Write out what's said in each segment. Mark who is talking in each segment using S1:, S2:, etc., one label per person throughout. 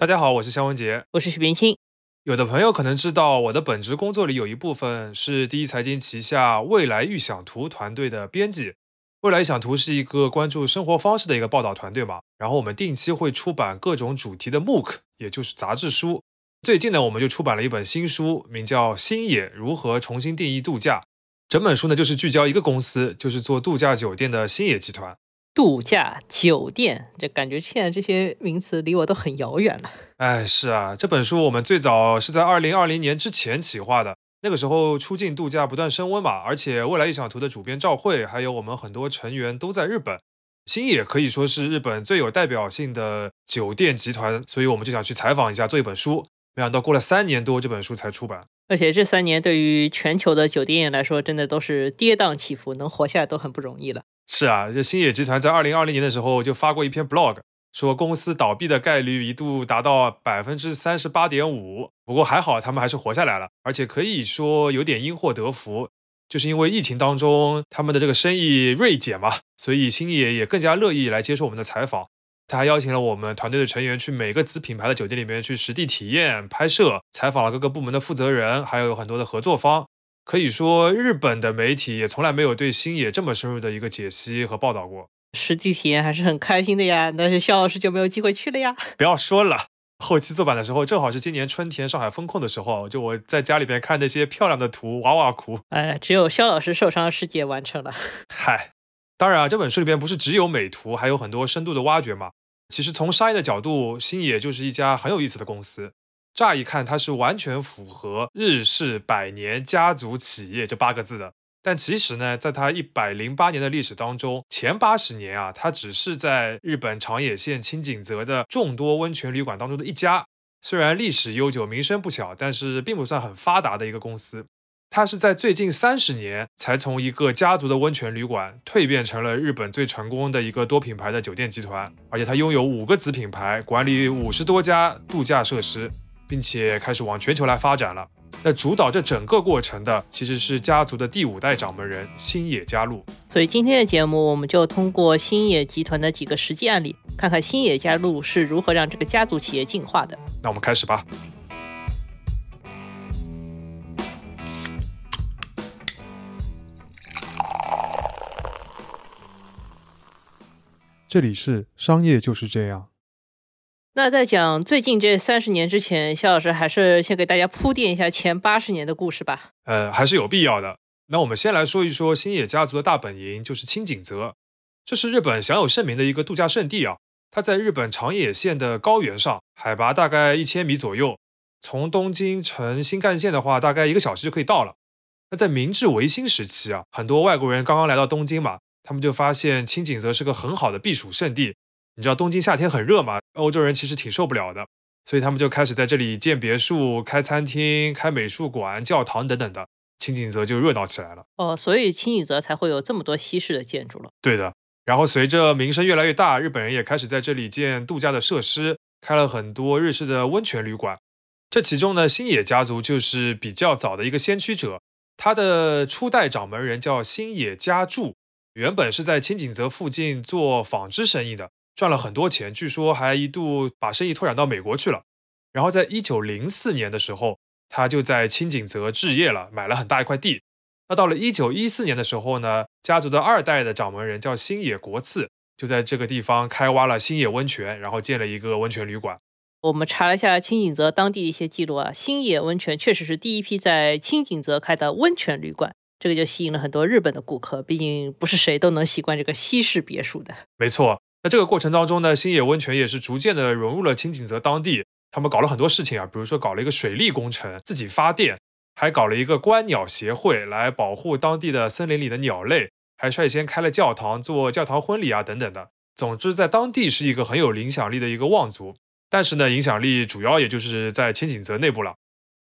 S1: 大家好，我是肖文杰，
S2: 我是许冰清。
S1: 有的朋友可能知道，我的本职工作里有一部分是第一财经旗下未来预想图团队的编辑。未来预想图是一个关注生活方式的一个报道团队嘛，然后我们定期会出版各种主题的 MOOC，也就是杂志书。最近呢，我们就出版了一本新书，名叫《星野如何重新定义度假》。整本书呢，就是聚焦一个公司，就是做度假酒店的星野集团。
S2: 度假酒店，这感觉现在这些名词离我都很遥远了。
S1: 哎，是啊，这本书我们最早是在二零二零年之前企划的，那个时候出境度假不断升温嘛，而且未来异想图的主编赵慧，还有我们很多成员都在日本，星野可以说是日本最有代表性的酒店集团，所以我们就想去采访一下，做一本书。没想到过了三年多，这本书才出版。
S2: 而且这三年对于全球的酒店业来说，真的都是跌宕起伏，能活下来都很不容易了。
S1: 是啊，这星野集团在二零二零年的时候就发过一篇 blog，说公司倒闭的概率一度达到百分之三十八点五。不过还好，他们还是活下来了，而且可以说有点因祸得福，就是因为疫情当中他们的这个生意锐减嘛，所以星野也更加乐意来接受我们的采访。他还邀请了我们团队的成员去每个子品牌的酒店里面去实地体验、拍摄，采访了各个部门的负责人，还有很多的合作方。可以说，日本的媒体也从来没有对星野这么深入的一个解析和报道过。
S2: 实际体验还是很开心的呀，但是肖老师就没有机会去了呀。
S1: 不要说了，后期做版的时候，正好是今年春天上海封控的时候，就我在家里边看那些漂亮的图，哇哇哭。
S2: 哎，只有肖老师受伤世界完成了。
S1: 嗨，当然啊，这本书里边不是只有美图，还有很多深度的挖掘嘛。其实从商业的角度，星野就是一家很有意思的公司。乍一看，它是完全符合日式百年家族企业这八个字的。但其实呢，在它一百零八年的历史当中，前八十年啊，它只是在日本长野县清井泽的众多温泉旅馆当中的一家。虽然历史悠久、名声不小，但是并不算很发达的一个公司。它是在最近三十年才从一个家族的温泉旅馆蜕变成了日本最成功的一个多品牌的酒店集团。而且它拥有五个子品牌，管理五十多家度假设施。并且开始往全球来发展了。那主导这整个过程的其实是家族的第五代掌门人星野家路。
S2: 所以今天的节目，我们就通过星野集团的几个实际案例，看看星野家路是如何让这个家族企业进化的。
S1: 那我们开始吧。这里是商业就是这样。
S2: 那在讲最近这三十年之前，肖老师还是先给大家铺垫一下前八十年的故事吧。
S1: 呃，还是有必要的。那我们先来说一说星野家族的大本营，就是青井泽。这是日本享有盛名的一个度假胜地啊。它在日本长野县的高原上，海拔大概一千米左右。从东京乘新干线的话，大概一个小时就可以到了。那在明治维新时期啊，很多外国人刚刚来到东京嘛，他们就发现青井泽是个很好的避暑胜地。你知道东京夏天很热嘛？欧洲人其实挺受不了的，所以他们就开始在这里建别墅、开餐厅、开美术馆、教堂等等的，清井泽就热闹起来了。
S2: 哦，所以清井泽才会有这么多西式的建筑了。
S1: 对的。然后随着名声越来越大，日本人也开始在这里建度假的设施，开了很多日式的温泉旅馆。这其中呢，星野家族就是比较早的一个先驱者，他的初代掌门人叫星野家助，原本是在清井泽附近做纺织生意的。赚了很多钱，据说还一度把生意拓展到美国去了。然后在一九零四年的时候，他就在青井泽置业了，买了很大一块地。那到了一九一四年的时候呢，家族的二代的掌门人叫星野国次，就在这个地方开挖了星野温泉，然后建了一个温泉旅馆。
S2: 我们查了一下青井泽当地的一些记录啊，星野温泉确实是第一批在青井泽开的温泉旅馆，这个就吸引了很多日本的顾客。毕竟不是谁都能习惯这个西式别墅的。
S1: 没错。那这个过程当中呢，星野温泉也是逐渐的融入了青井泽当地，他们搞了很多事情啊，比如说搞了一个水利工程，自己发电，还搞了一个观鸟协会来保护当地的森林里的鸟类，还率先开了教堂做教堂婚礼啊等等的。总之，在当地是一个很有影响力的一个望族，但是呢，影响力主要也就是在青景泽内部了。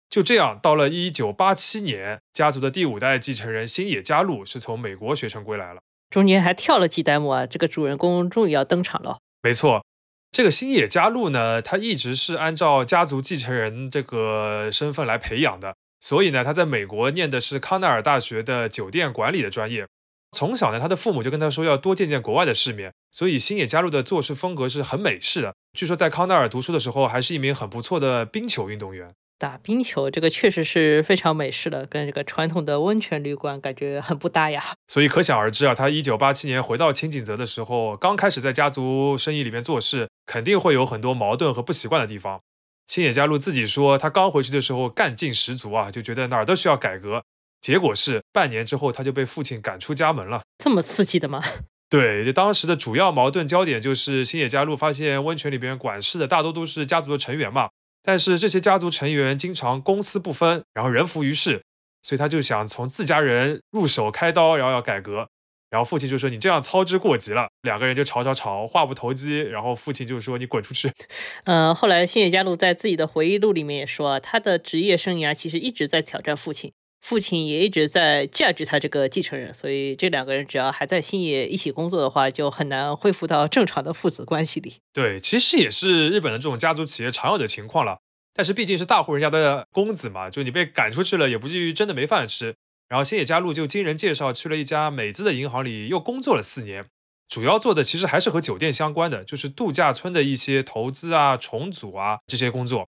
S1: 就这样，到了一九八七年，家族的第五代继承人星野加路是从美国学成归来了。
S2: 中间还跳了几代目啊！这个主人公终于要登场了。
S1: 没错，这个星野加路呢，他一直是按照家族继承人这个身份来培养的，所以呢，他在美国念的是康奈尔大学的酒店管理的专业。从小呢，他的父母就跟他说要多见见国外的世面，所以星野加入的做事风格是很美式的。据说在康奈尔读书的时候，还是一名很不错的冰球运动员。
S2: 打冰球这个确实是非常美式的，跟这个传统的温泉旅馆感觉很不搭呀。
S1: 所以可想而知啊，他一九八七年回到清井泽的时候，刚开始在家族生意里面做事，肯定会有很多矛盾和不习惯的地方。星野加入自己说，他刚回去的时候干劲十足啊，就觉得哪儿都需要改革。结果是半年之后，他就被父亲赶出家门了。
S2: 这么刺激的吗？
S1: 对，就当时的主要矛盾焦点就是星野加入发现温泉里边管事的大多都是家族的成员嘛。但是这些家族成员经常公私不分，然后人浮于事，所以他就想从自家人入手开刀，然后要改革。然后父亲就说：“你这样操之过急了。”两个人就吵吵吵，话不投机。然后父亲就说：“你滚出去。”
S2: 嗯，后来星野加路在自己的回忆录里面也说，他的职业生涯其实一直在挑战父亲，父亲也一直在驾驭他这个继承人。所以这两个人只要还在星野一起工作的话，就很难恢复到正常的父子关系里。
S1: 对，其实也是日本的这种家族企业常有的情况了。但是毕竟是大户人家的公子嘛，就你被赶出去了，也不至于真的没饭吃。然后星野加入就经人介绍去了一家美资的银行里，又工作了四年，主要做的其实还是和酒店相关的，就是度假村的一些投资啊、重组啊这些工作。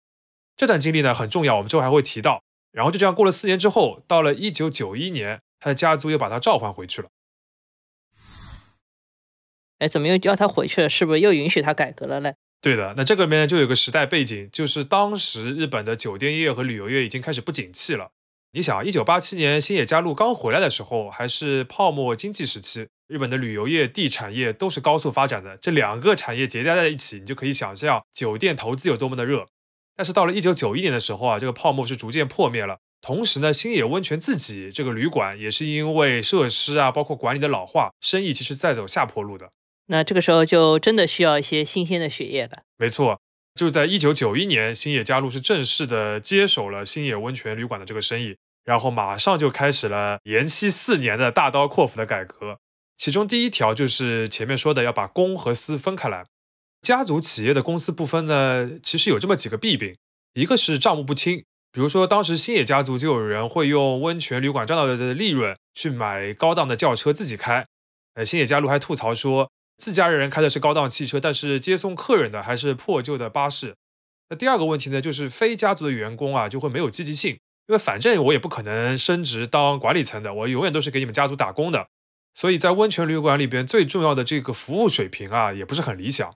S1: 这段经历呢很重要，我们之后还会提到。然后就这样过了四年之后，到了一九九一年，他的家族又把他召唤回去了。
S2: 哎，怎么又叫他回去了？是不是又允许他改革了嘞？
S1: 对的，那这个里面就有个时代背景，就是当时日本的酒店业和旅游业已经开始不景气了。你想，一九八七年星野加入刚回来的时候，还是泡沫经济时期，日本的旅游业、地产业都是高速发展的，这两个产业叠加在一起，你就可以想象酒店投资有多么的热。但是到了一九九一年的时候啊，这个泡沫是逐渐破灭了。同时呢，星野温泉自己这个旅馆也是因为设施啊，包括管理的老化，生意其实在走下坡路的。
S2: 那这个时候就真的需要一些新鲜的血液了。
S1: 没错，就在一九九一年，星野加入是正式的接手了星野温泉旅馆的这个生意，然后马上就开始了延期四年的大刀阔斧的改革。其中第一条就是前面说的要把公和私分开来。家族企业的公司不分呢，其实有这么几个弊病，一个是账目不清，比如说当时星野家族就有人会用温泉旅馆赚到的利润去买高档的轿车自己开。呃，星野加入还吐槽说。自家人开的是高档汽车，但是接送客人的还是破旧的巴士。那第二个问题呢，就是非家族的员工啊，就会没有积极性，因为反正我也不可能升职当管理层的，我永远都是给你们家族打工的。所以在温泉旅馆里边，最重要的这个服务水平啊，也不是很理想。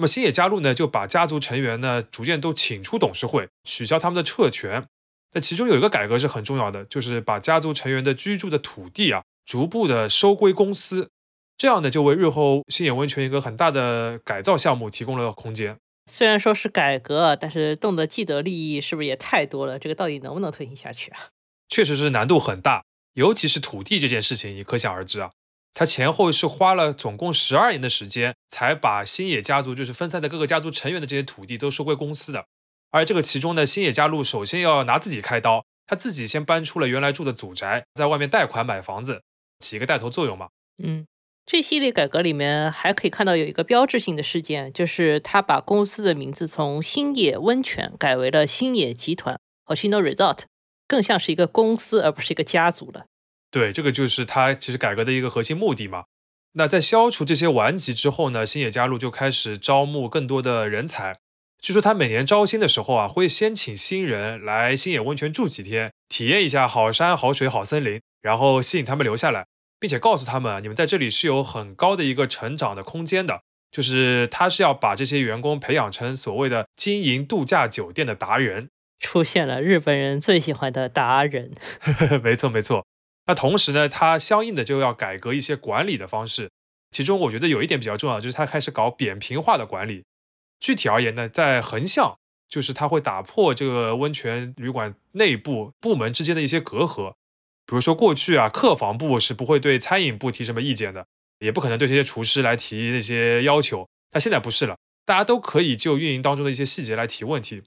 S1: 那么星野加入呢，就把家族成员呢逐渐都请出董事会，取消他们的特权。那其中有一个改革是很重要的，就是把家族成员的居住的土地啊，逐步的收归公司。这样呢，就为日后星野温泉一个很大的改造项目提供了空间。
S2: 虽然说是改革，但是动的既得利益是不是也太多了？这个到底能不能推行下去啊？
S1: 确实是难度很大，尤其是土地这件事情，你可想而知啊。他前后是花了总共十二年的时间，才把星野家族就是分散在各个家族成员的这些土地都收归公司的。而这个其中呢，星野家路首先要拿自己开刀，他自己先搬出了原来住的祖宅，在外面贷款买房子，起一个带头作用嘛。
S2: 嗯。这系列改革里面还可以看到有一个标志性的事件，就是他把公司的名字从星野温泉改为了星野集团 （Hoshino Resort），更像是一个公司而不是一个家族了。
S1: 对，这个就是他其实改革的一个核心目的嘛。那在消除这些顽疾之后呢，星野加入就开始招募更多的人才。据说他每年招新的时候啊，会先请新人来星野温泉住几天，体验一下好山好水好森林，然后吸引他们留下来。并且告诉他们，你们在这里是有很高的一个成长的空间的，就是他是要把这些员工培养成所谓的经营度假酒店的达人，
S2: 出现了日本人最喜欢的达人。
S1: 没 错没错。那同时呢，他相应的就要改革一些管理的方式，其中我觉得有一点比较重要，就是他开始搞扁平化的管理。具体而言呢，在横向，就是他会打破这个温泉旅馆内部部门之间的一些隔阂。比如说过去啊，客房部是不会对餐饮部提什么意见的，也不可能对这些厨师来提那些要求。但现在不是了，大家都可以就运营当中的一些细节来提问题。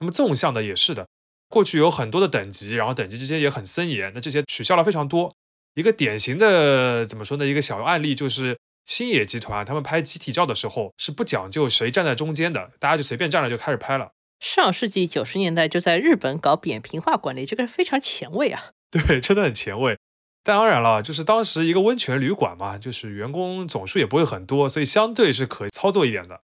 S1: 那么纵向的也是的，过去有很多的等级，然后等级之间也很森严，那这些取消了非常多。一个典型的怎么说呢？一个小案例就是星野集团，他们拍集体照的时候是不讲究谁站在中间的，大家就随便站着就开始拍了。
S2: 上世纪九十年代就在日本搞扁平化管理，这个非常前卫啊。
S1: 对，真的很前卫。当然了，就是当时一个温泉旅馆嘛，就是员工总数也不会很多，所以相对是可操作一点的。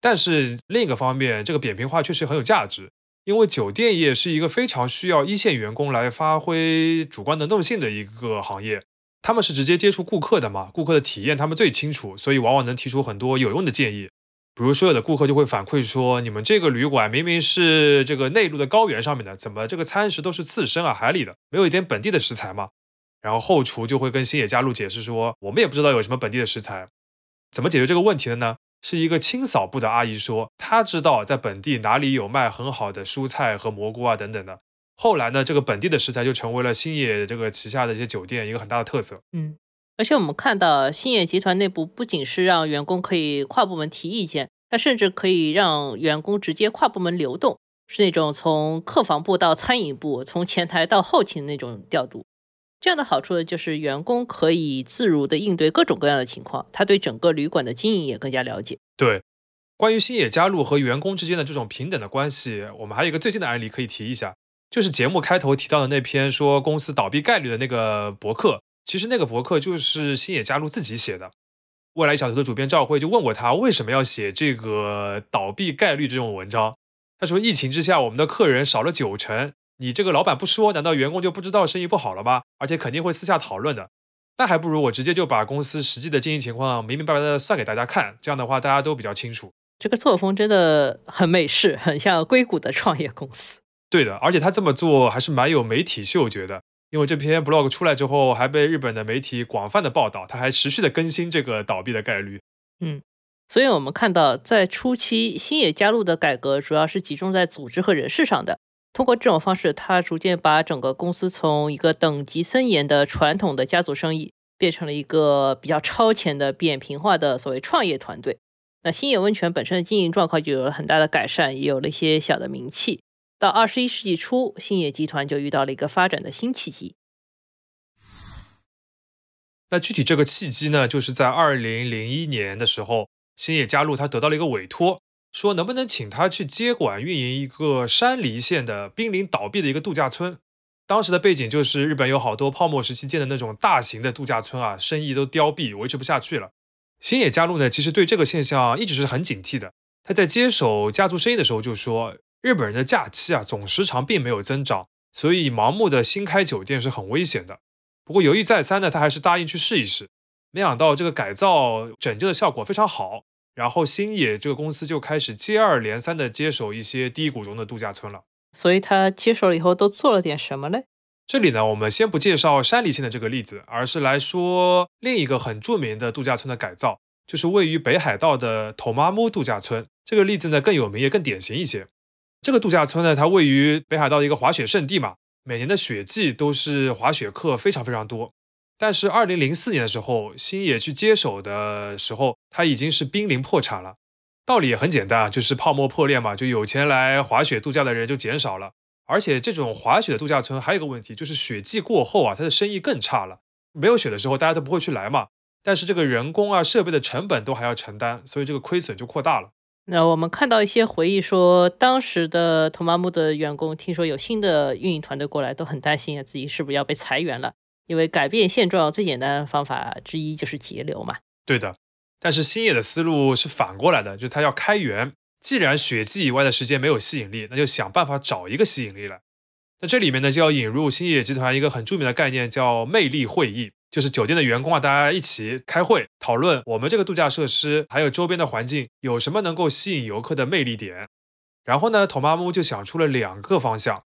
S1: 但是另一个方面，这个扁平化确实很有价值，因为酒店业是一个非常需要一线员工来发挥主观能动性的一个行业，他们是直接接触顾客的嘛，顾客的体验他们最清楚，所以往往能提出很多有用的建议。比如说，有的顾客就会反馈说，你们这个旅馆明明是这个内陆的高原上面的，怎么这个餐食都是刺身啊、海里的，没有一点本地的食材吗？然后后厨就会跟星野加入解释说，我们也不知道有什么本地的食材，怎么解决这个问题的呢？是一个清扫部的阿姨说，她知道在本地哪里有卖很好的蔬菜和蘑菇啊等等的。后来呢，这个本地的食材就成为了星野这个旗下的一些酒店一个很大的特色。
S2: 嗯，而且我们看到星野集团内部不仅是让员工可以跨部门提意见，它甚至可以让员工直接跨部门流动，是那种从客房部到餐饮部，从前台到后勤那种调度。这样的好处呢，就是员工可以自如的应对各种各样的情况，他对整个旅馆的经营也更加了解。
S1: 对，关于星野加入和员工之间的这种平等的关系，我们还有一个最近的案例可以提一下，就是节目开头提到的那篇说公司倒闭概率的那个博客，其实那个博客就是星野加入自己写的。未来小头的主编赵慧就问过他为什么要写这个倒闭概率这种文章，他说疫情之下我们的客人少了九成。你这个老板不说，难道员工就不知道生意不好了吗？而且肯定会私下讨论的。那还不如我直接就把公司实际的经营情况明明白白的算给大家看，这样的话大家都比较清楚。
S2: 这个作风真的很美式，很像硅谷的创业公司。
S1: 对的，而且他这么做还是蛮有媒体嗅觉的，因为这篇 blog 出来之后，还被日本的媒体广泛的报道，他还持续的更新这个倒闭的概率。
S2: 嗯，所以我们看到，在初期星野加入的改革，主要是集中在组织和人事上的。通过这种方式，他逐渐把整个公司从一个等级森严的传统的家族生意，变成了一个比较超前的扁平化的所谓创业团队。那星野温泉本身的经营状况就有了很大的改善，也有了一些小的名气。到二十一世纪初，星野集团就遇到了一个发展的新契机。
S1: 那具体这个契机呢，就是在二零零一年的时候，星野加入他得到了一个委托。说能不能请他去接管运营一个山梨县的濒临倒闭的一个度假村？当时的背景就是日本有好多泡沫时期建的那种大型的度假村啊，生意都凋敝，维持不下去了。星野加入呢，其实对这个现象一直是很警惕的。他在接手家族生意的时候就说，日本人的假期啊总时长并没有增长，所以盲目的新开酒店是很危险的。不过犹豫再三呢，他还是答应去试一试。没想到这个改造拯救的效果非常好。然后星野这个公司就开始接二连三的接手一些低谷中的度假村了。
S2: 所以他接手了以后都做了点什么嘞？
S1: 这里呢，我们先不介绍山梨县的这个例子，而是来说另一个很著名的度假村的改造，就是位于北海道的托马木度假村。这个例子呢更有名也更典型一些。这个度假村呢，它位于北海道的一个滑雪胜地嘛，每年的雪季都是滑雪客非常非常多。但是，二零零四年的时候，星野去接手的时候，他已经是濒临破产了。道理也很简单啊，就是泡沫破裂嘛，就有钱来滑雪度假的人就减少了。而且，这种滑雪的度假村还有个问题，就是雪季过后啊，它的生意更差了。没有雪的时候，大家都不会去来嘛。但是，这个人工啊、设备的成本都还要承担，所以这个亏损就扩大了。
S2: 那我们看到一些回忆说，当时的托马木的员工听说有新的运营团队过来，都很担心啊，自己是不是要被裁员了。因为改变现状最简单的方法之一就是节流嘛。
S1: 对的，但是星野的思路是反过来的，就是他要开源。既然雪季以外的时间没有吸引力，那就想办法找一个吸引力来。那这里面呢，就要引入星野集团一个很著名的概念，叫魅力会议，就是酒店的员工啊，大家一起开会讨论我们这个度假设施还有周边的环境有什么能够吸引游客的魅力点。然后呢，托马木就想出了两个方向。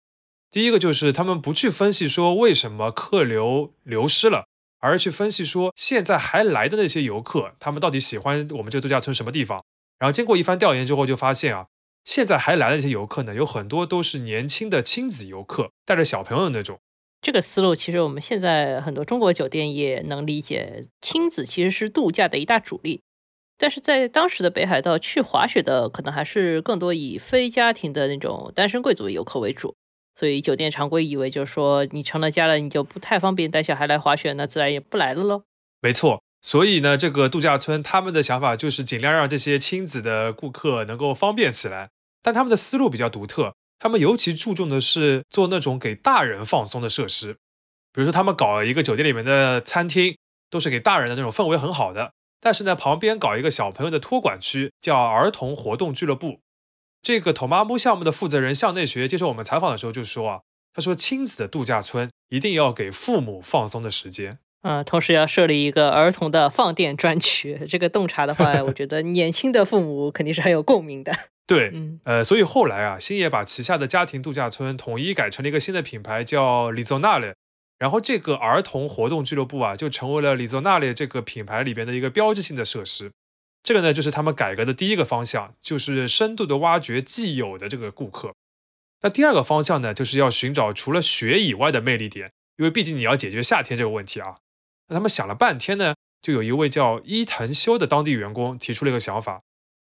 S1: 第一个就是他们不去分析说为什么客流流失了，而去分析说现在还来的那些游客，他们到底喜欢我们这个度假村什么地方？然后经过一番调研之后，就发现啊，现在还来的那些游客呢，有很多都是年轻的亲子游客，带着小朋友的那种。
S2: 这个思路其实我们现在很多中国酒店也能理解，亲子其实是度假的一大主力，但是在当时的北海道去滑雪的可能还是更多以非家庭的那种单身贵族游客为主。所以酒店常规以为就是说，你成了家了，你就不太方便带小孩来滑雪，那自然也不来了喽。
S1: 没错，所以呢，这个度假村他们的想法就是尽量让这些亲子的顾客能够方便起来。但他们的思路比较独特，他们尤其注重的是做那种给大人放松的设施，比如说他们搞一个酒店里面的餐厅，都是给大人的那种氛围很好的，但是呢，旁边搞一个小朋友的托管区，叫儿童活动俱乐部。这个 Tomamu 项目的负责人向内学接受我们采访的时候就说啊，他说亲子的度假村一定要给父母放松的时间。
S2: 嗯，同时要设立一个儿童的放电专区。这个洞察的话，我觉得年轻的父母肯定是很有共鸣的。
S1: 对，
S2: 嗯
S1: 呃，所以后来啊，星野把旗下的家庭度假村统一改成了一个新的品牌，叫 Lizonale。然后这个儿童活动俱乐部啊，就成为了 Lizonale 这个品牌里边的一个标志性的设施。这个呢，就是他们改革的第一个方向，就是深度的挖掘既有的这个顾客。那第二个方向呢，就是要寻找除了雪以外的魅力点，因为毕竟你要解决夏天这个问题啊。那他们想了半天呢，就有一位叫伊藤修的当地员工提出了一个想法。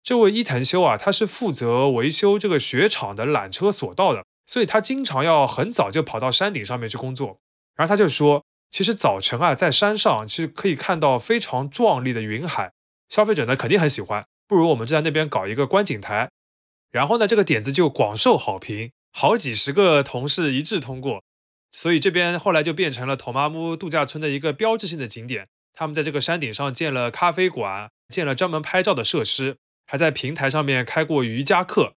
S1: 这位伊藤修啊，他是负责维修这个雪场的缆车索道的，所以他经常要很早就跑到山顶上面去工作。然后他就说，其实早晨啊，在山上其实可以看到非常壮丽的云海，消费者呢肯定很喜欢。不如我们就在那边搞一个观景台。然后呢，这个点子就广受好评，好几十个同事一致通过。所以这边后来就变成了托马姆度假村的一个标志性的景点。他们在这个山顶上建了咖啡馆，建了专门拍照的设施，还在平台上面开过瑜伽课。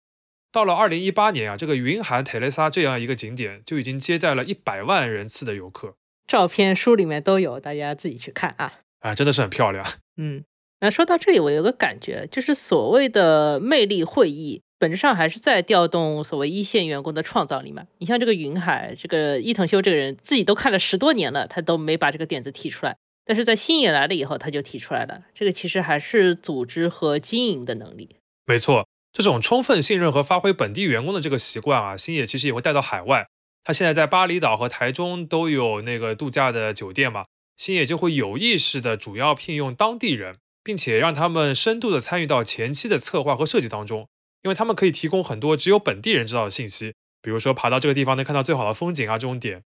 S1: 到了二零一八年啊，这个云海特雷萨这样一个景点就已经接待了一百万人次的游客
S2: 照片书里面都有，大家自己去看啊。
S1: 啊，真的是很漂亮。
S2: 嗯，那说到这里，我有个感觉，就是所谓的魅力会议，本质上还是在调动所谓一线员工的创造力嘛。你像这个云海，这个伊藤修这个人自己都看了十多年了，他都没把这个点子提出来，但是在星野来了以后，他就提出来了。这个其实还是组织和经营的能力。
S1: 没错，这种充分信任和发挥本地员工的这个习惯啊，星野其实也会带到海外。他现在在巴厘岛和台中都有那个度假的酒店嘛，星野就会有意识的主要聘用当地人，并且让他们深度的参与到前期的策划和设计当中，因为他们可以提供很多只有本地人知道的信息，比如说爬到这个地方能看到最好的风景啊这种点，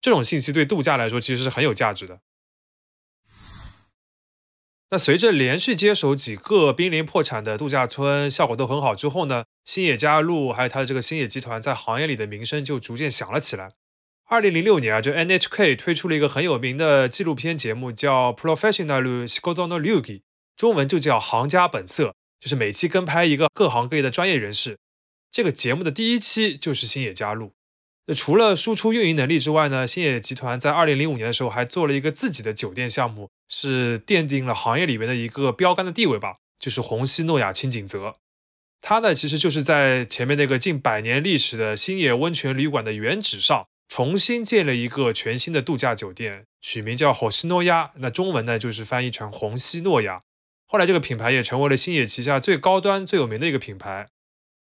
S1: 这种信息对度假来说其实是很有价值的。那随着连续接手几个濒临破产的度假村，效果都很好之后呢，星野加入还有他的这个星野集团在行业里的名声就逐渐响了起来。二零零六年啊，就 NHK 推出了一个很有名的纪录片节目，叫《Professional s c o d o n o l u g i》，中文就叫《行家本色》，就是每期跟拍一个各行各业的专业人士。这个节目的第一期就是星野加入。那除了输出运营能力之外呢，星野集团在二零零五年的时候还做了一个自己的酒店项目，是奠定了行业里面的一个标杆的地位吧，就是红西诺亚清景泽。它呢其实就是在前面那个近百年历史的星野温泉旅馆的原址上，重新建了一个全新的度假酒店，取名叫红西诺亚，那中文呢就是翻译成红西诺亚。后来这个品牌也成为了星野旗下最高端、最有名的一个品牌。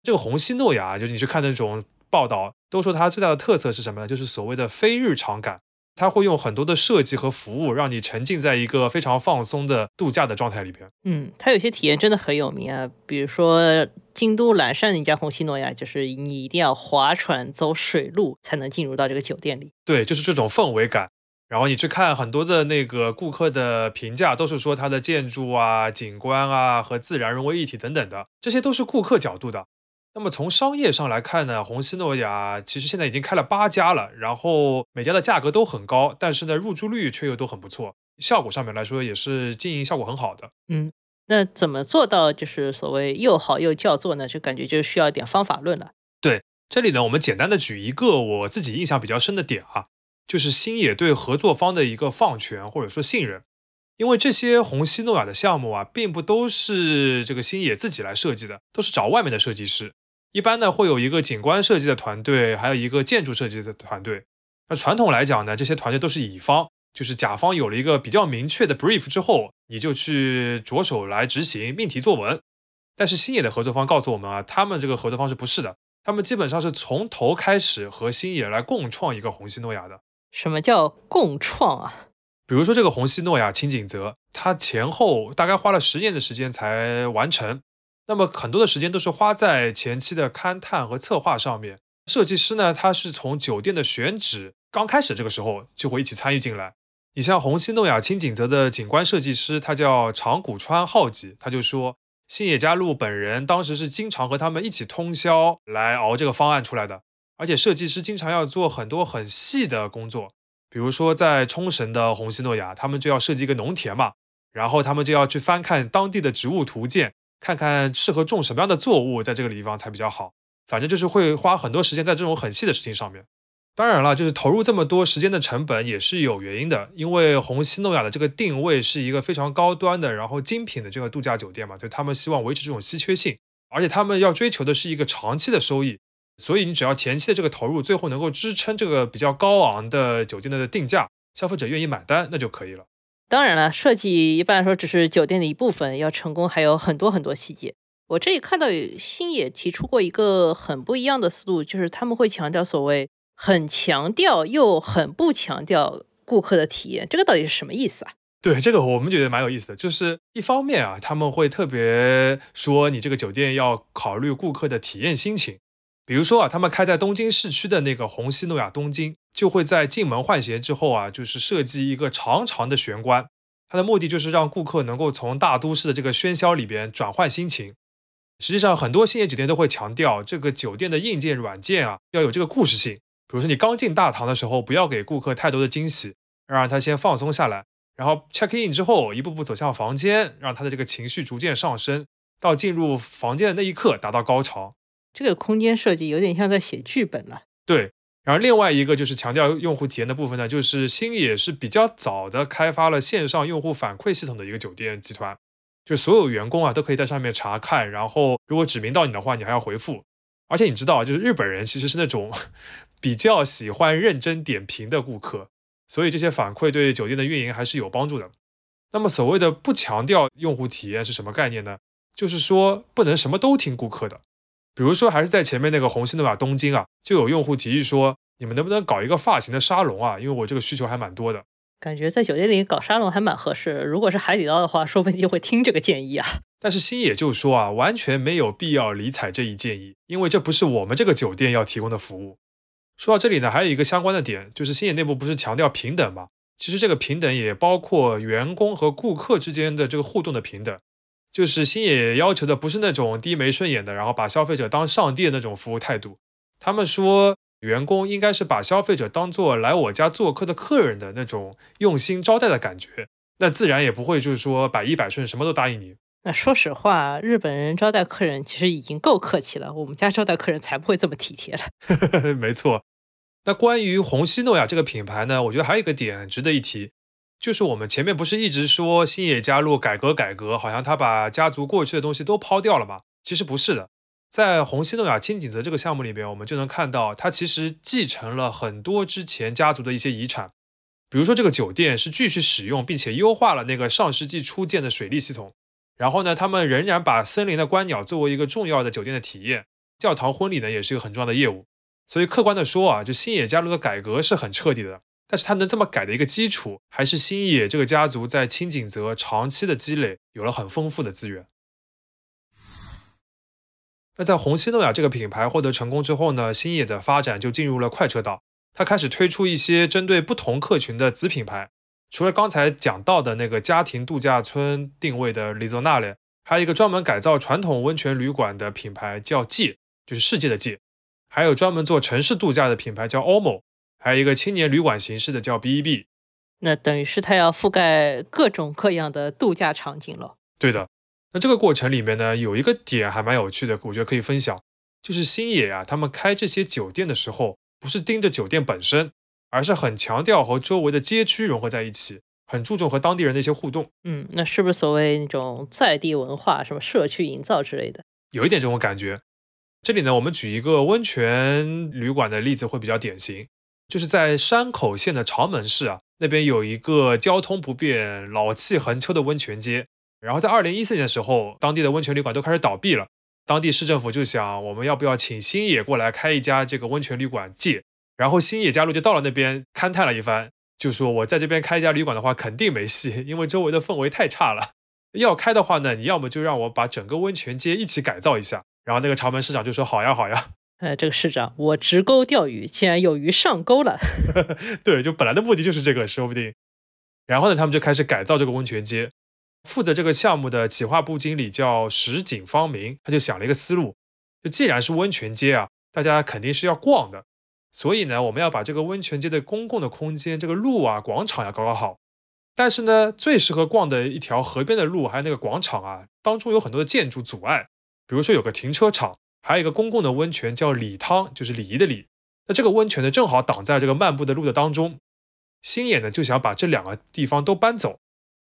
S1: 这个虹夕诺亚，就是你去看那种报道，都说它最大的特色是什么呢？就是所谓的非日常感。它会用很多的设计和服务，让你沉浸在一个非常放松的度假的状态里边。
S2: 嗯，它有些体验真的很有名啊，比如说京都岚山那家虹夕诺亚，就是你一定要划船走水路才能进入到这个酒店里。
S1: 对，就是这种氛围感。然后你去看很多的那个顾客的评价，都是说它的建筑啊、景观啊和自然融为一体等等的，这些都是顾客角度的。那么从商业上来看呢，虹夕诺亚其实现在已经开了八家了，然后每家的价格都很高，但是呢入住率却又都很不错，效果上面来说也是经营效果很好的。
S2: 嗯，那怎么做到就是所谓又好又叫座呢？就感觉就需要一点方法论了。
S1: 对这里呢，我们简单的举一个我自己印象比较深的点啊，就是星野对合作方的一个放权或者说信任，因为这些虹西诺亚的项目啊，并不都是这个星野自己来设计的，都是找外面的设计师。一般呢，会有一个景观设计的团队，还有一个建筑设计的团队。那传统来讲呢，这些团队都是乙方，就是甲方有了一个比较明确的 brief 之后，你就去着手来执行命题作文。但是星野的合作方告诉我们啊，他们这个合作方式不是的，他们基本上是从头开始和星野来共创一个虹西诺亚的。
S2: 什么叫共创啊？
S1: 比如说这个虹夕诺亚清景泽，它前后大概花了十年的时间才完成。那么很多的时间都是花在前期的勘探和策划上面。设计师呢，他是从酒店的选址刚开始这个时候就会一起参与进来。你像虹夕诺亚清景泽的景观设计师，他叫长谷川浩吉，他就说，星野加路本人当时是经常和他们一起通宵来熬这个方案出来的，而且设计师经常要做很多很细的工作。比如说在冲绳的红西诺亚，他们就要设计一个农田嘛，然后他们就要去翻看当地的植物图鉴，看看适合种什么样的作物在这个地方才比较好。反正就是会花很多时间在这种很细的事情上面。当然了，就是投入这么多时间的成本也是有原因的，因为红西诺亚的这个定位是一个非常高端的，然后精品的这个度假酒店嘛，就他们希望维持这种稀缺性，而且他们要追求的是一个长期的收益，所以你只要前期的这个投入最后能够支撑这个比较高昂的酒店的定价，消费者愿意买单，那就可以了。
S2: 当然了，设计一般来说只是酒店的一部分，要成功还有很多很多细节。我这里看到星野提出过一个很不一样的思路，就是他们会强调所谓。很强调又很不强调顾客的体验，这个到底是什么意思啊？
S1: 对这个我们觉得蛮有意思的，就是一方面啊，他们会特别说你这个酒店要考虑顾客的体验心情，比如说啊，他们开在东京市区的那个红西诺亚东京，就会在进门换鞋之后啊，就是设计一个长长的玄关，它的目的就是让顾客能够从大都市的这个喧嚣里边转换心情。实际上，很多星级酒店都会强调这个酒店的硬件软件啊要有这个故事性。比如说，你刚进大堂的时候，不要给顾客太多的惊喜，要让他先放松下来，然后 check in 之后，一步步走向房间，让他的这个情绪逐渐上升，到进入房间的那一刻达到高潮。
S2: 这个空间设计有点像在写剧本了。
S1: 对，然后另外一个就是强调用户体验的部分呢，就是星野是比较早的开发了线上用户反馈系统的一个酒店集团，就所有员工啊都可以在上面查看，然后如果指名到你的话，你还要回复。而且你知道，就是日本人其实是那种 比较喜欢认真点评的顾客，所以这些反馈对酒店的运营还是有帮助的。那么所谓的不强调用户体验是什么概念呢？就是说不能什么都听顾客的。比如说，还是在前面那个红星的吧，东京啊，就有用户提议说，你们能不能搞一个发型的沙龙啊？因为我这个需求还蛮多的。
S2: 感觉在酒店里搞沙龙还蛮合适。如果是海底捞的话，说不定就会听这个建议啊。
S1: 但是星野就说啊，完全没有必要理睬这一建议，因为这不是我们这个酒店要提供的服务。说到这里呢，还有一个相关的点，就是星野内部不是强调平等吗？其实这个平等也包括员工和顾客之间的这个互动的平等。就是星野要求的不是那种低眉顺眼的，然后把消费者当上帝的那种服务态度。他们说。员工应该是把消费者当做来我家做客的客人的那种用心招待的感觉，那自然也不会就是说百依百顺，什么都答应你。
S2: 那说实话，日本人招待客人其实已经够客气了，我们家招待客人才不会这么体贴
S1: 了。没错。那关于红西诺亚这个品牌呢，我觉得还有一个点值得一提，就是我们前面不是一直说星野加入改革改革，好像他把家族过去的东西都抛掉了吗？其实不是的。在红西诺亚清景泽这个项目里边，我们就能看到，他其实继承了很多之前家族的一些遗产。比如说，这个酒店是继续使用并且优化了那个上世纪初建的水利系统。然后呢，他们仍然把森林的观鸟作为一个重要的酒店的体验。教堂婚礼呢，也是一个很重要的业务。所以客观的说啊，就星野加入的改革是很彻底的。但是它能这么改的一个基础，还是星野这个家族在清景泽长期的积累，有了很丰富的资源。那在红西诺亚这个品牌获得成功之后呢，星野的发展就进入了快车道。它开始推出一些针对不同客群的子品牌，除了刚才讲到的那个家庭度假村定位的里佐纳列，还有一个专门改造传统温泉旅馆的品牌叫界，就是世界的界；还有专门做城市度假的品牌叫 OMO，还有一个青年旅馆形式的叫 BEB。
S2: 那等于是它要覆盖各种各样的度假场景了。
S1: 对的。那这个过程里面呢，有一个点还蛮有趣的，我觉得可以分享，就是星野啊，他们开这些酒店的时候，不是盯着酒店本身，而是很强调和周围的街区融合在一起，很注重和当地人的一些互动。
S2: 嗯，那是不是所谓那种在地文化，什么社区营造之类的？
S1: 有一点这种感觉。这里呢，我们举一个温泉旅馆的例子会比较典型，就是在山口县的长门市啊，那边有一个交通不便、老气横秋的温泉街。然后在二零一四年的时候，当地的温泉旅馆都开始倒闭了。当地市政府就想，我们要不要请星野过来开一家这个温泉旅馆借？然后星野加入就到了那边勘探了一番，就说我在这边开一家旅馆的话，肯定没戏，因为周围的氛围太差了。要开的话呢，你要么就让我把整个温泉街一起改造一下。然后那个长门市长就说好呀好呀。
S2: 呃，这个市长，我直钩钓鱼，竟然有鱼上钩了。
S1: 对，就本来的目的就是这个，说不定。然后呢，他们就开始改造这个温泉街。负责这个项目的企划部经理叫石井方明，他就想了一个思路，就既然是温泉街啊，大家肯定是要逛的，所以呢，我们要把这个温泉街的公共的空间，这个路啊、广场要搞搞好。但是呢，最适合逛的一条河边的路，还有那个广场啊，当中有很多的建筑阻碍。比如说有个停车场，还有一个公共的温泉叫礼汤，就是礼仪的礼。那这个温泉呢，正好挡在这个漫步的路的当中。星野呢就想把这两个地方都搬走。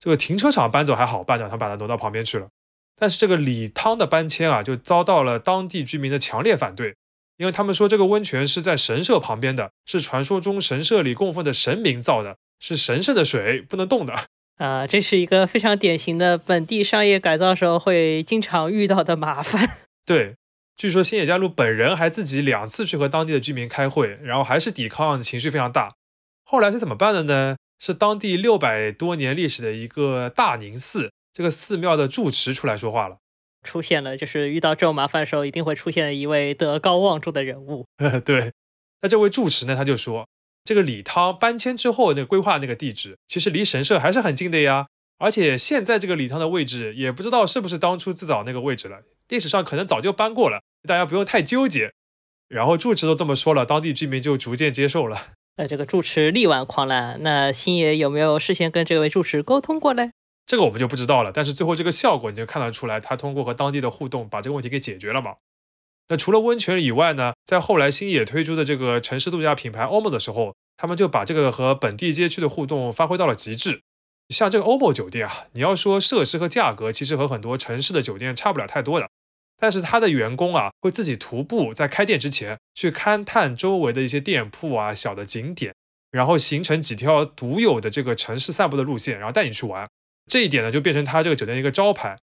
S1: 这个停车场搬走还好办的，他把它挪到旁边去了。但是这个礼汤的搬迁啊，就遭到了当地居民的强烈反对，因为他们说这个温泉是在神社旁边的，是传说中神社里供奉的神明造的，是神圣的水，不能动的。
S2: 啊，这是一个非常典型的本地商业改造时候会经常遇到的麻烦。
S1: 对，据说新野加路本人还自己两次去和当地的居民开会，然后还是抵抗情绪非常大。后来是怎么办的呢？是当地六百多年历史的一个大宁寺，这个寺庙的住持出来说话了，
S2: 出现了，就是遇到这种麻烦的时候，一定会出现一位德高望重的人物。
S1: 对，那这位住持呢，他就说，这个礼汤搬迁之后，那个规划那个地址，其实离神社还是很近的呀。而且现在这个礼汤的位置，也不知道是不是当初最早那个位置了，历史上可能早就搬过了，大家不用太纠结。然后住持都这么说了，当地居民就逐渐接受了。
S2: 那，这个住持力挽狂澜，那星爷有没有事先跟这位住持沟通过嘞？
S1: 这个我们就不知道了。但是最后这个效果你就看得出来，他通过和当地的互动把这个问题给解决了嘛。那除了温泉以外呢，在后来星野推出的这个城市度假品牌 OMO 的时候，他们就把这个和本地街区的互动发挥到了极致。像这个 OMO 酒店啊，你要说设施和价格，其实和很多城市的酒店差不了太多的。但是他的员工啊，会自己徒步在开店之前去勘探周围的一些店铺啊、小的景点，然后形成几条独有的这个城市散步的路线，然后带你去玩。这一点呢，就变成他这个酒店的一个招牌。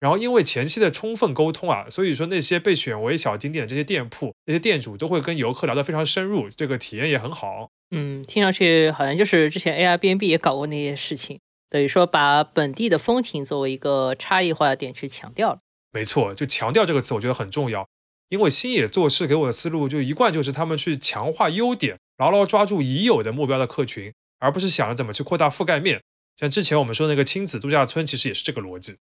S1: 然后因为前期的充分沟通啊，所以说那些被选为小景点的这些店铺，那些店主都会跟游客聊得非常深入，这个体验也很好。
S2: 嗯，听上去好像就是之前 Airbnb 也搞过那些事情，等于说把本地的风情作为一个差异化的点去强调了。
S1: 没错，就强调这个词，我觉得很重要。因为星野做事给我的思路就一贯就是他们去强化优点，牢牢抓住已有的目标的客群，而不是想着怎么去扩大覆盖面。像之前我们说那个亲子度假村，其实也是这个逻辑。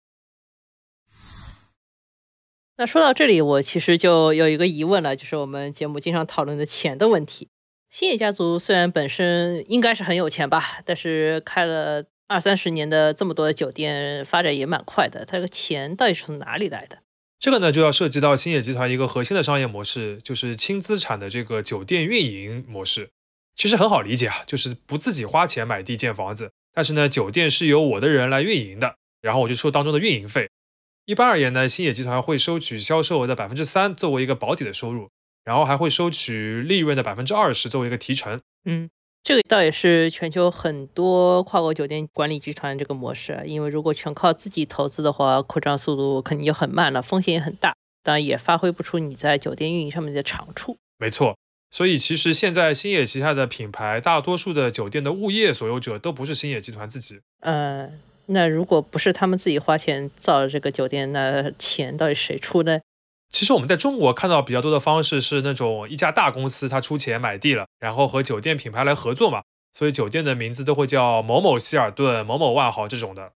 S2: 那说到这里，我其实就有一个疑问了，就是我们节目经常讨论的钱的问题。星野家族虽然本身应该是很有钱吧，但是开了。二三十年的这么多的酒店发展也蛮快的，它这个钱到底是从哪里来的？
S1: 这个呢就要涉及到星野集团一个核心的商业模式，就是轻资产的这个酒店运营模式。其实很好理解啊，就是不自己花钱买地建房子，但是呢酒店是由我的人来运营的，然后我就收当中的运营费。一般而言呢，星野集团会收取销售额的百分之三作为一个保底的收入，然后还会收取利润的百分之二十作为一个提成。
S2: 嗯。这个倒也是全球很多跨国酒店管理集团这个模式，因为如果全靠自己投资的话，扩张速度肯定就很慢了，风险也很大，当然也发挥不出你在酒店运营上面的长处。
S1: 没错，所以其实现在星野旗下的品牌，大多数的酒店的物业所有者都不是星野集团自己。
S2: 呃，那如果不是他们自己花钱造这个酒店，那钱到底谁出呢？
S1: 其实我们在中国看到比较多的方式是那种一家大公司他出钱买地了，然后和酒店品牌来合作嘛，所以酒店的名字都会叫某某希尔顿、某某万豪这种的。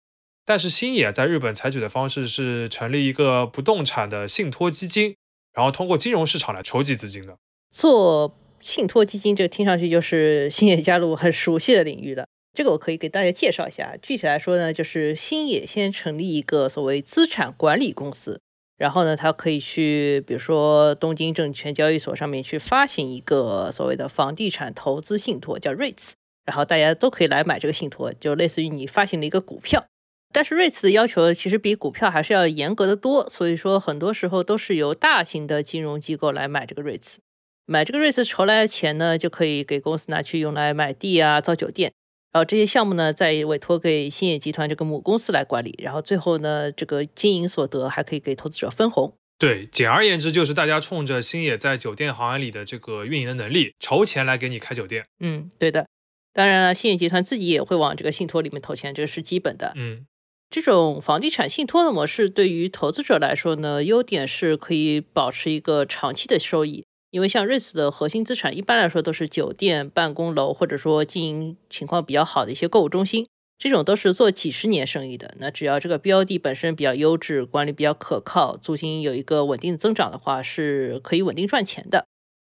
S1: 但是星野在日本采取的方式是成立一个不动产的信托基金，然后通过金融市场来筹集资金的。
S2: 做信托基金，这听上去就是星野加入很熟悉的领域了。这个我可以给大家介绍一下，具体来说呢，就是星野先成立一个所谓资产管理公司。然后呢，他可以去，比如说东京证券交易所上面去发行一个所谓的房地产投资信托，叫 REITs，然后大家都可以来买这个信托，就类似于你发行了一个股票。但是 REITs 的要求其实比股票还是要严格的多，所以说很多时候都是由大型的金融机构来买这个 REITs，买这个 REITs 筹来的钱呢，就可以给公司拿去用来买地啊、造酒店。然后这些项目呢，再委托给星野集团这个母公司来管理，然后最后呢，这个经营所得还可以给投资者分红。
S1: 对，简而言之就是大家冲着星野在酒店行业里的这个运营的能力，筹钱来给你开酒店。
S2: 嗯，对的。当然了，星野集团自己也会往这个信托里面投钱，这个是基本的。
S1: 嗯，
S2: 这种房地产信托的模式对于投资者来说呢，优点是可以保持一个长期的收益。因为像瑞斯的核心资产一般来说都是酒店、办公楼，或者说经营情况比较好的一些购物中心，这种都是做几十年生意的。那只要这个标的本身比较优质，管理比较可靠，租金有一个稳定的增长的话，是可以稳定赚钱的。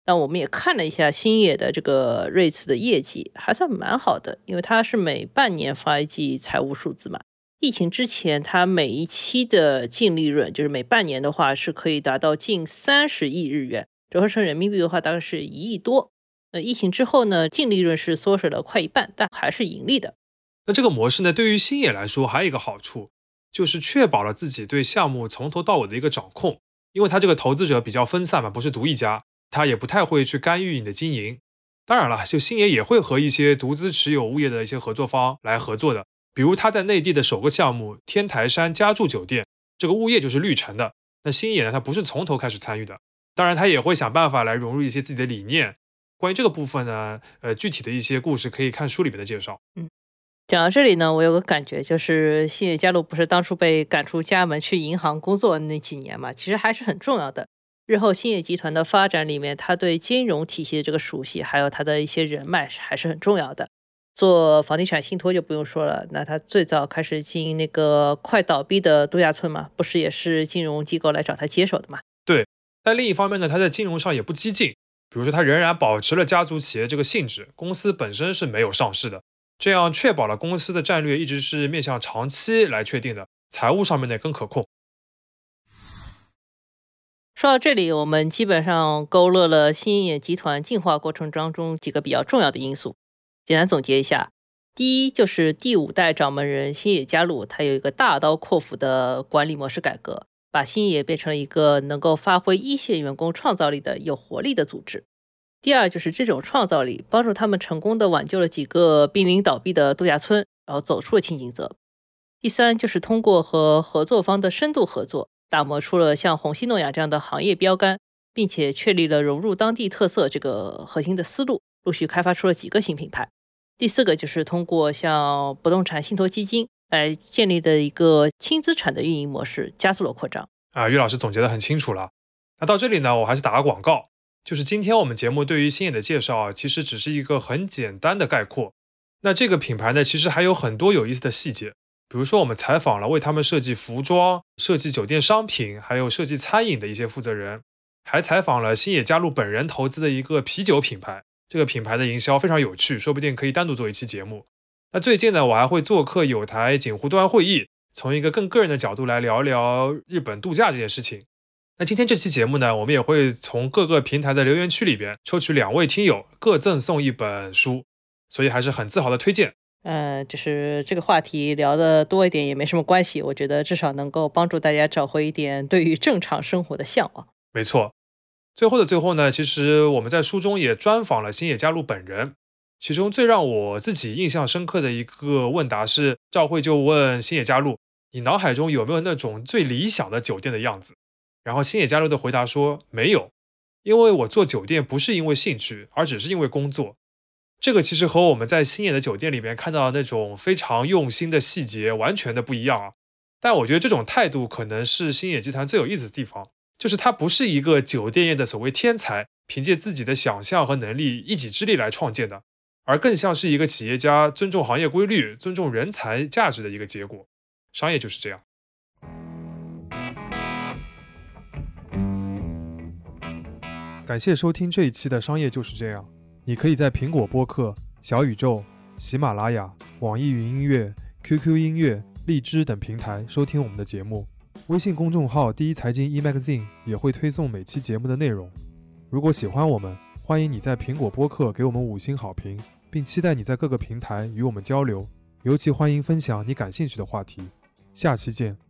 S2: 那我们也看了一下星野的这个瑞慈的业绩，还算蛮好的，因为它是每半年发一季财务数字嘛。疫情之前，它每一期的净利润，就是每半年的话，是可以达到近三十亿日元，折合成人民币的话，大概是一亿多。那疫情之后呢，净利润是缩水了快一半，但还是盈利的。
S1: 那这个模式呢，对于星野来说还有一个好处，就是确保了自己对项目从头到尾的一个掌控，因为它这个投资者比较分散嘛，不是独一家。他也不太会去干预你的经营，当然了，就星爷也会和一些独资持有物业的一些合作方来合作的，比如他在内地的首个项目天台山家住酒店，这个物业就是绿城的，那星爷呢，他不是从头开始参与的，当然他也会想办法来融入一些自己的理念。关于这个部分呢，呃，具体的一些故事可以看书里面的介绍。
S2: 嗯，讲到这里呢，我有个感觉，就是星野佳路不是当初被赶出家门去银行工作那几年嘛，其实还是很重要的。日后兴业集团的发展里面，他对金融体系的这个熟悉，还有他的一些人脉还是很重要的。做房地产信托就不用说了，那他最早开始经营那个快倒闭的度假村嘛，不是也是金融机构来找他接手的嘛？
S1: 对。但另一方面呢，他在金融上也不激进，比如说他仍然保持了家族企业这个性质，公司本身是没有上市的，这样确保了公司的战略一直是面向长期来确定的，财务上面呢更可控。
S2: 说到这里，我们基本上勾勒了新野集团进化过程当中几个比较重要的因素。简单总结一下，第一就是第五代掌门人新野加入，他有一个大刀阔斧的管理模式改革，把新野变成了一个能够发挥一线员工创造力的有活力的组织。第二就是这种创造力帮助他们成功的挽救了几个濒临倒闭的度假村，然后走出了清井泽。第三就是通过和合作方的深度合作。打磨出了像虹夕诺亚这样的行业标杆，并且确立了融入当地特色这个核心的思路，陆续开发出了几个新品牌。第四个就是通过像不动产信托基金来建立的一个轻资产的运营模式，加速了扩张。
S1: 啊，于老师总结的很清楚了。那到这里呢，我还是打个广告，就是今天我们节目对于星野的介绍啊，其实只是一个很简单的概括。那这个品牌呢，其实还有很多有意思的细节。比如说，我们采访了为他们设计服装、设计酒店商品，还有设计餐饮的一些负责人，还采访了星野加入本人投资的一个啤酒品牌。这个品牌的营销非常有趣，说不定可以单独做一期节目。那最近呢，我还会做客有台锦湖端会议，从一个更个人的角度来聊聊日本度假这件事情。那今天这期节目呢，我们也会从各个平台的留言区里边抽取两位听友，各赠送一本书，所以还是很自豪的推荐。
S2: 呃，就是这个话题聊的多一点也没什么关系，我觉得至少能够帮助大家找回一点对于正常生活的向往。
S1: 没错，最后的最后呢，其实我们在书中也专访了星野加入本人，其中最让我自己印象深刻的一个问答是，赵慧就问星野加入，你脑海中有没有那种最理想的酒店的样子？然后星野加入的回答说没有，因为我做酒店不是因为兴趣，而只是因为工作。这个其实和我们在星野的酒店里面看到的那种非常用心的细节完全的不一样啊！但我觉得这种态度可能是星野集团最有意思的地方，就是它不是一个酒店业的所谓天才凭借自己的想象和能力一己之力来创建的，而更像是一个企业家尊重行业规律、尊重人才价值的一个结果。商业就是这样。感谢收听这一期的《商业就是这样》。你可以在苹果播客、小宇宙、喜马拉雅、网易云音乐、QQ 音乐、荔枝等平台收听我们的节目。微信公众号“第一财经 e-magazine” 也会推送每期节目的内容。如果喜欢我们，欢迎你在苹果播客给我们五星好评，并期待你在各个平台与我们交流。尤其欢迎分享你感兴趣的话题。下期见。